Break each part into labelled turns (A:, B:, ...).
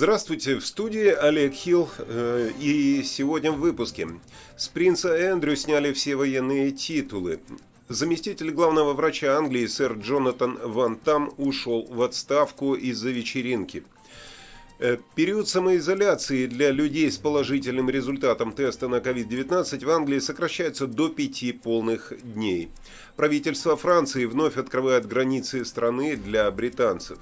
A: Здравствуйте, в студии Олег Хилл, э, и сегодня в выпуске. С принца Эндрю сняли все военные титулы. Заместитель главного врача Англии сэр Джонатан Ван Там ушел в отставку из-за вечеринки. Э, период самоизоляции для людей с положительным результатом теста на COVID-19 в Англии сокращается до пяти полных дней. Правительство Франции вновь открывает границы страны для британцев.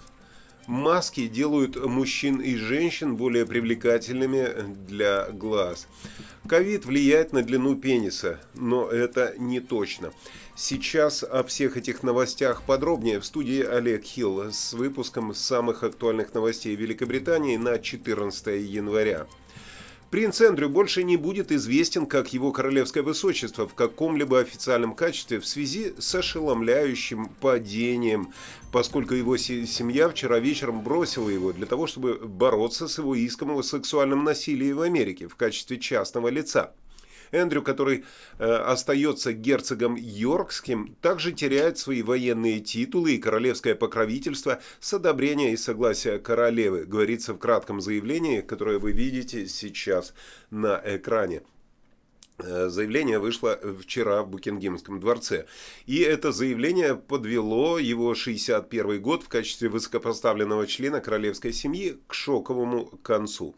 A: Маски делают мужчин и женщин более привлекательными для глаз. Ковид влияет на длину пениса, но это не точно. Сейчас о всех этих новостях подробнее в студии Олег Хилл с выпуском самых актуальных новостей Великобритании на 14 января. Принц Эндрю больше не будет известен как его королевское высочество в каком-либо официальном качестве в связи с ошеломляющим падением, поскольку его семья вчера вечером бросила его для того, чтобы бороться с его иском о сексуальном насилии в Америке в качестве частного лица. Эндрю, который э, остается герцогом Йоркским, также теряет свои военные титулы и королевское покровительство с одобрения и согласия королевы, говорится в кратком заявлении, которое вы видите сейчас на экране. Э, заявление вышло вчера в Букингемском дворце. И это заявление подвело его 61 год в качестве высокопоставленного члена королевской семьи к шоковому концу.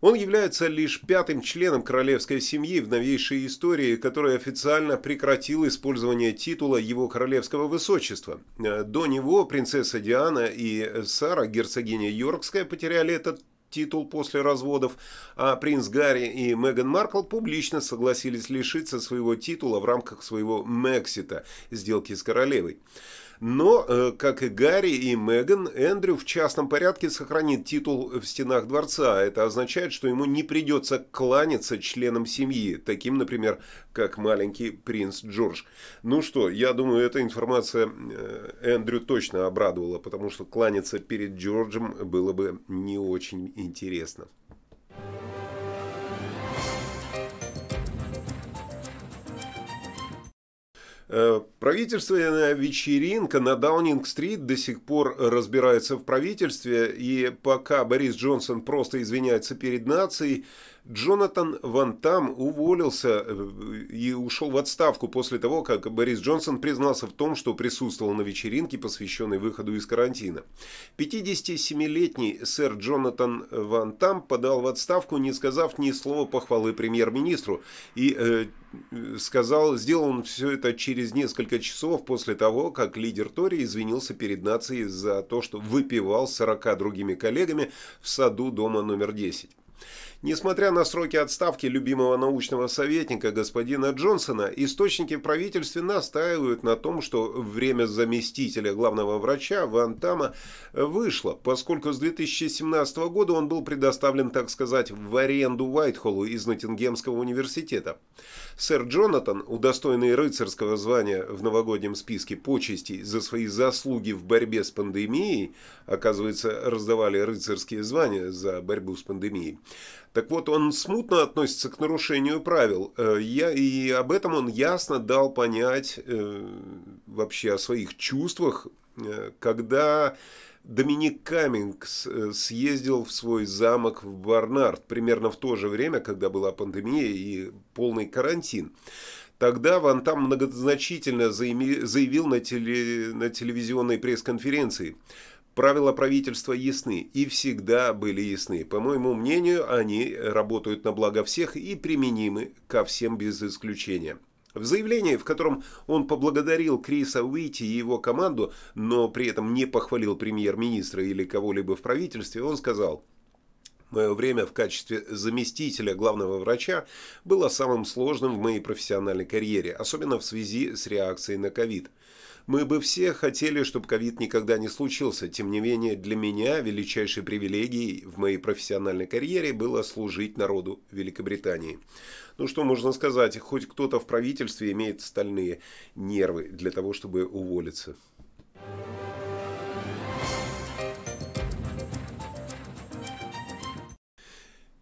A: Он является лишь пятым членом королевской семьи в новейшей истории, который официально прекратил использование титула его королевского высочества. До него принцесса Диана и Сара, герцогиня Йоркская, потеряли этот титул после разводов, а принц Гарри и Меган Маркл публично согласились лишиться своего титула в рамках своего Мексита, сделки с королевой. Но, э, как и Гарри и Меган, Эндрю в частном порядке сохранит титул в стенах дворца. Это означает, что ему не придется кланяться членам семьи, таким, например, как маленький принц Джордж. Ну что, я думаю, эта информация э, Эндрю точно обрадовала, потому что кланяться перед Джорджем было бы не очень интересно. Правительственная вечеринка на Даунинг-стрит до сих пор разбирается в правительстве, и пока Борис Джонсон просто извиняется перед нацией, Джонатан Ван Там уволился э, и ушел в отставку после того, как Борис Джонсон признался в том, что присутствовал на вечеринке, посвященной выходу из карантина. 57-летний сэр Джонатан Ван Там подал в отставку, не сказав ни слова похвалы премьер-министру, и э, сказал, сделал он все это через несколько часов после того, как лидер Тори извинился перед нацией за то, что выпивал с 40 другими коллегами в саду дома номер 10. Несмотря на сроки отставки любимого научного советника господина Джонсона, источники в правительстве настаивают на том, что время заместителя главного врача Ван Тама вышло, поскольку с 2017 года он был предоставлен, так сказать, в аренду Уайтхоллу из Ноттингемского университета. Сэр Джонатан, удостоенный рыцарского звания в новогоднем списке почестей за свои заслуги в борьбе с пандемией, оказывается, раздавали рыцарские звания за борьбу с пандемией, так вот, он смутно относится к нарушению правил. Э, я, и об этом он ясно дал понять э, вообще о своих чувствах, э, когда Доминик Каммингс съездил в свой замок в Барнард примерно в то же время, когда была пандемия и полный карантин. Тогда Ван Там многозначительно заявил на, теле, на телевизионной пресс-конференции – Правила правительства ясны и всегда были ясны. По моему мнению, они работают на благо всех и применимы ко всем без исключения. В заявлении, в котором он поблагодарил Криса Уити и его команду, но при этом не похвалил премьер-министра или кого-либо в правительстве, он сказал Мое время в качестве заместителя главного врача было самым сложным в моей профессиональной карьере, особенно в связи с реакцией на ковид. Мы бы все хотели, чтобы ковид никогда не случился. Тем не менее, для меня величайшей привилегией в моей профессиональной карьере было служить народу Великобритании. Ну что можно сказать, хоть кто-то в правительстве имеет стальные нервы для того, чтобы уволиться.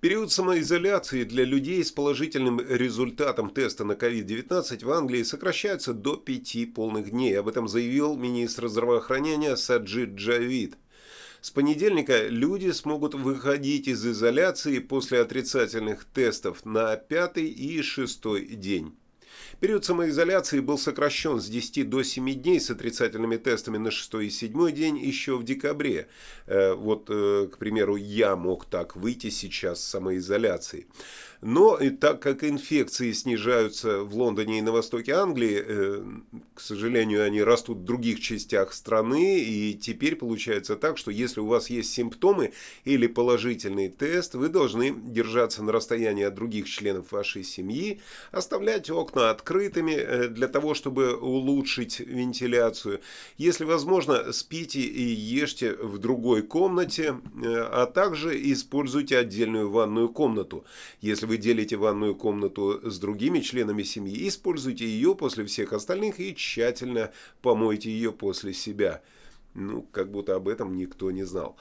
A: Период самоизоляции для людей с положительным результатом теста на COVID-19 в Англии сокращается до пяти полных дней. Об этом заявил министр здравоохранения Саджид Джавид. С понедельника люди смогут выходить из изоляции после отрицательных тестов на пятый и шестой день. Период самоизоляции был сокращен с 10 до 7 дней с отрицательными тестами на 6 и 7 день еще в декабре. Э, вот, э, к примеру, я мог так выйти сейчас с самоизоляции. Но и так как инфекции снижаются в Лондоне и на востоке Англии, э, к сожалению, они растут в других частях страны, и теперь получается так, что если у вас есть симптомы или положительный тест, вы должны держаться на расстоянии от других членов вашей семьи, оставлять окна открытыми э, для того, чтобы улучшить вентиляцию. Если возможно, спите и ешьте в другой комнате, э, а также используйте отдельную ванную комнату. Если вы делите ванную комнату с другими членами семьи, используйте ее после всех остальных и тщательно помойте ее после себя. Ну, как будто об этом никто не знал.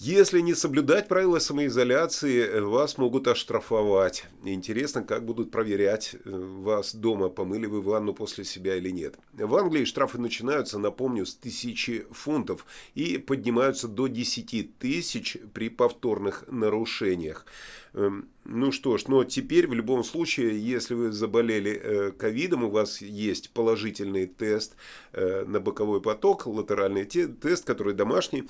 A: Если не соблюдать правила самоизоляции, вас могут оштрафовать. Интересно, как будут проверять э, вас дома, помыли вы ванну после себя или нет. В Англии штрафы начинаются, напомню, с тысячи фунтов и поднимаются до 10 тысяч при повторных нарушениях. Эм, ну что ж, но теперь в любом случае, если вы заболели э, ковидом, у вас есть положительный тест э, на боковой поток, латеральный тест, который домашний, э,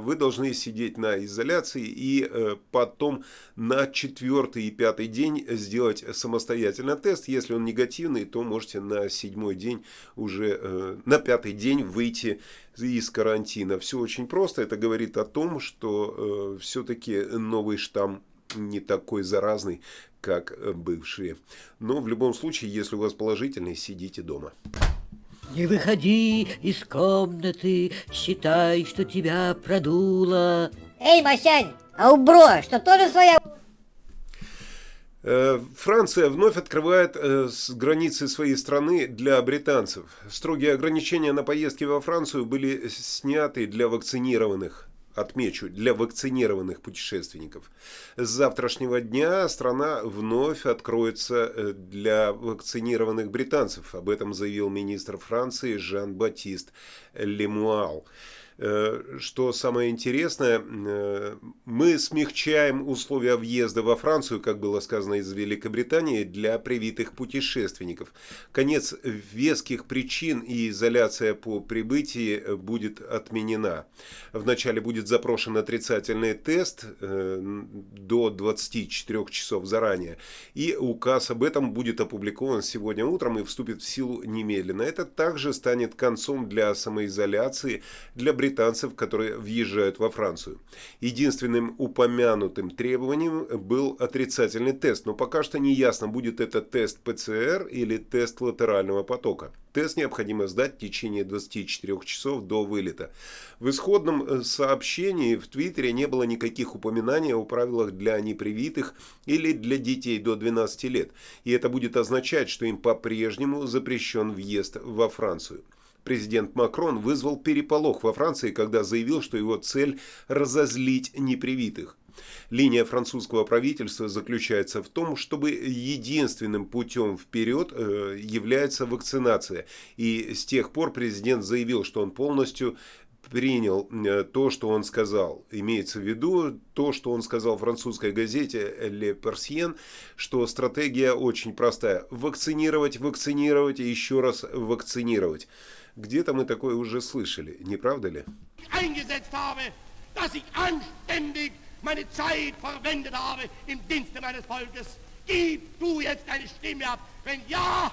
A: вы должны сидеть на изоляции и потом на четвертый и пятый день сделать самостоятельно тест. Если он негативный, то можете на седьмой день уже, на пятый день выйти из карантина. Все очень просто. Это говорит о том, что все-таки новый штамм не такой заразный, как э, бывшие. Но в любом случае, если у вас положительный, сидите дома.
B: Не выходи из комнаты, считай, что тебя продуло.
C: Эй, Масянь, а у Бро, что тоже своя...
A: Э, Франция вновь открывает э, границы своей страны для британцев. Строгие ограничения на поездки во Францию были сняты для вакцинированных отмечу, для вакцинированных путешественников. С завтрашнего дня страна вновь откроется э, для вакцинированных британцев. Об этом заявил министр Франции Жан-Батист Лемуал. Э, что самое интересное, э, мы смягчаем условия въезда во Францию, как было сказано из Великобритании, для привитых путешественников. Конец веских причин и изоляция по прибытии будет отменена. Вначале будет запрошен отрицательный тест э, до 24 часов заранее, и указ об этом будет опубликован сегодня утром и вступит в силу немедленно. Это также станет концом для самоизоляции для британцев британцев, которые въезжают во Францию. Единственным упомянутым требованием был отрицательный тест, но пока что не ясно, будет это тест ПЦР или тест латерального потока. Тест необходимо сдать в течение 24 часов до вылета. В исходном э, сообщении в Твиттере не было никаких упоминаний о правилах для непривитых или для детей до 12 лет, и это будет означать, что им по-прежнему запрещен въезд во Францию. Президент Макрон вызвал переполох во Франции, когда заявил, что его цель – разозлить непривитых. Линия французского правительства заключается в том, чтобы единственным путем вперед э, является вакцинация. И с тех пор президент заявил, что он полностью принял э, то, что он сказал. Имеется в виду то, что он сказал французской газете «Le Persien», что стратегия очень простая. Вакцинировать, вакцинировать и еще раз вакцинировать. Где-то мы такое уже слышали, не правда ли? Gib du jetzt deine Stimme ab. Wenn ja,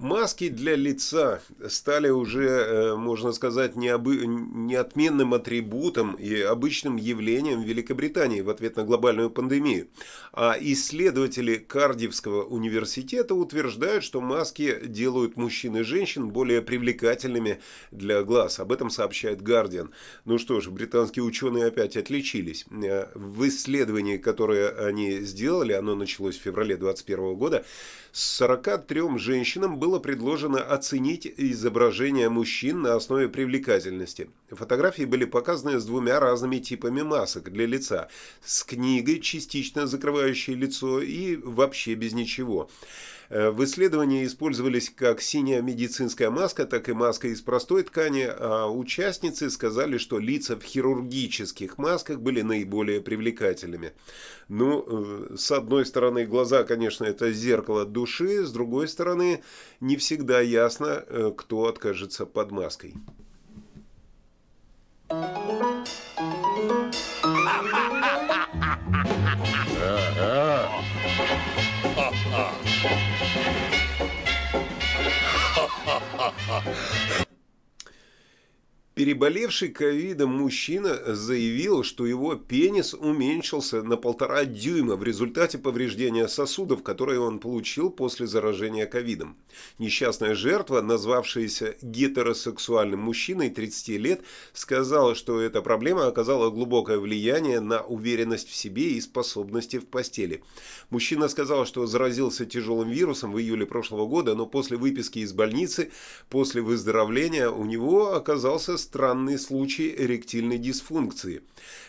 A: Маски для лица стали уже, э, можно сказать, необы... неотменным атрибутом и обычным явлением в Великобритании в ответ на глобальную пандемию. А исследователи Кардивского университета утверждают, что маски делают мужчин и женщин более привлекательными для глаз. Об этом сообщает Guardian. Ну что ж, британские ученые опять отличились. Э, в исследовании, которое они сделали, оно началось в феврале 2021 года, 43 женщинам было предложено оценить изображение мужчин на основе привлекательности. Фотографии были показаны с двумя разными типами масок для лица, с книгой, частично закрывающей лицо, и вообще без ничего. Э, в исследовании использовались как синяя медицинская маска, так и маска из простой ткани, а участницы сказали, что лица в хирургических масках были наиболее привлекательными. Ну, э, с одной стороны, глаза, конечно, это зеркало души, с другой стороны, не всегда ясно, э, кто откажется под маской. いいよ。Переболевший ковидом мужчина заявил, что его пенис уменьшился на полтора дюйма в результате повреждения сосудов, которые он получил после заражения ковидом. Несчастная жертва, назвавшаяся гетеросексуальным мужчиной 30 лет, сказала, что эта проблема оказала глубокое влияние на уверенность в себе и способности в постели. Мужчина сказал, что заразился тяжелым вирусом в июле прошлого года, но после выписки из больницы, после выздоровления у него оказался странный случай эректильной дисфункции.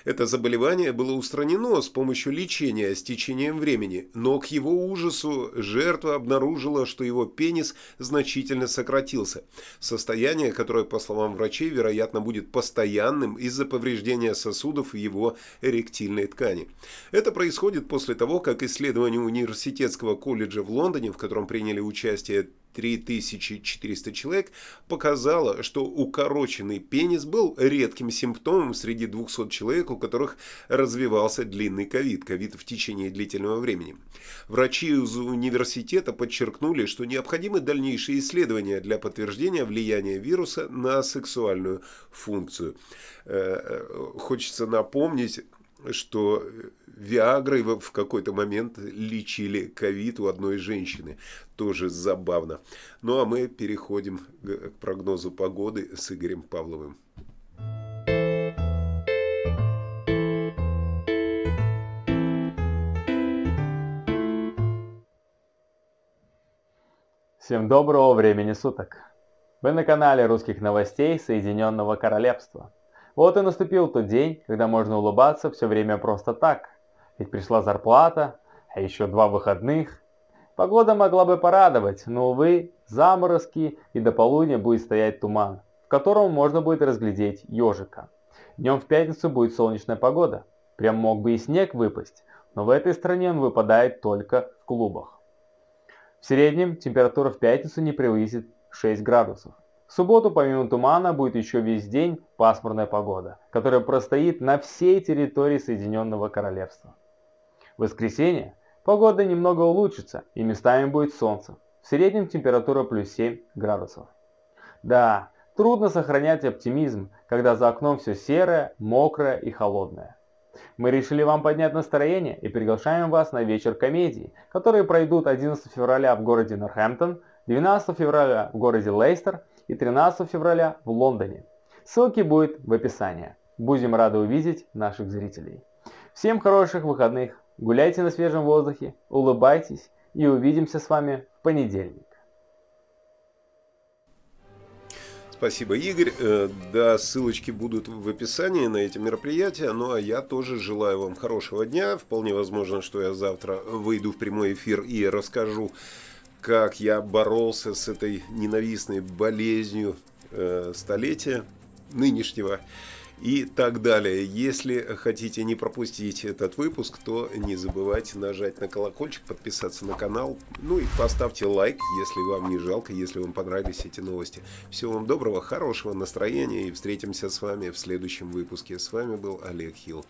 A: Это заболевание было устранено с помощью лечения с течением времени, но к его ужасу жертва обнаружила, что его пенис значительно сократился. Состояние, которое, по словам врачей, вероятно, будет постоянным из-за повреждения сосудов в его эректильной ткани. Это происходит после того, как исследование университетского колледжа в Лондоне, в котором приняли участие 3400 человек показало, что укороченный пенис был редким симптомом среди 200 человек, у которых развивался длинный ковид, ковид в течение длительного времени. Врачи из университета подчеркнули, что необходимы дальнейшие исследования для подтверждения влияния вируса на сексуальную функцию. Э, э, хочется напомнить, что Виагрой в какой-то момент лечили ковид у одной женщины. Тоже забавно. Ну а мы переходим к прогнозу погоды с Игорем Павловым.
D: Всем доброго времени суток! Вы на канале русских новостей Соединенного Королевства. Вот и наступил тот день, когда можно улыбаться все время просто так – ведь пришла зарплата, а еще два выходных. Погода могла бы порадовать, но, увы, заморозки и до полудня будет стоять туман, в котором можно будет разглядеть ежика. Днем в пятницу будет солнечная погода. Прям мог бы и снег выпасть, но в этой стране он выпадает только в клубах. В среднем температура в пятницу не превысит 6 градусов. В субботу помимо тумана будет еще весь день пасмурная погода, которая простоит на всей территории Соединенного Королевства. В воскресенье погода немного улучшится и местами будет солнце. В среднем температура плюс 7 градусов. Да, трудно сохранять оптимизм, когда за окном все серое, мокрое и холодное. Мы решили вам поднять настроение и приглашаем вас на вечер комедии, которые пройдут 11 февраля в городе Норхэмптон, 12 февраля в городе Лейстер и 13 февраля в Лондоне. Ссылки будут в описании. Будем рады увидеть наших зрителей. Всем хороших выходных! Гуляйте на свежем воздухе, улыбайтесь и увидимся с вами в понедельник.
A: Спасибо, Игорь. Э, да, ссылочки будут в описании на эти мероприятия. Ну а я тоже желаю вам хорошего дня. Вполне возможно, что я завтра выйду в прямой эфир и расскажу, как я боролся с этой ненавистной болезнью э, столетия нынешнего и так далее. Если хотите не пропустить этот выпуск, то не забывайте нажать на колокольчик, подписаться на канал, ну и поставьте лайк, если вам не жалко, если вам понравились эти новости. Всего вам доброго, хорошего настроения и встретимся с вами в следующем выпуске. С вами был Олег Хилл.